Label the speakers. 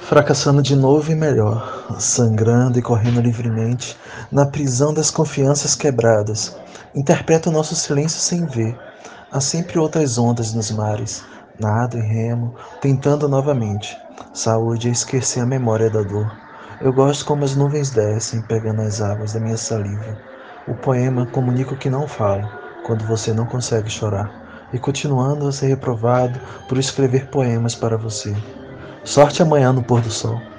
Speaker 1: Fracassando de novo e melhor, sangrando e correndo livremente, na prisão das confianças quebradas, interpreto nosso silêncio sem ver. Há sempre outras ondas nos mares, nado e remo, tentando novamente. Saúde é esquecer a memória da dor. Eu gosto como as nuvens descem, pegando as águas da minha saliva. O poema comunica o que não falo, quando você não consegue chorar, e continuando a ser reprovado por escrever poemas para você. Sorte amanhã no pôr do sol.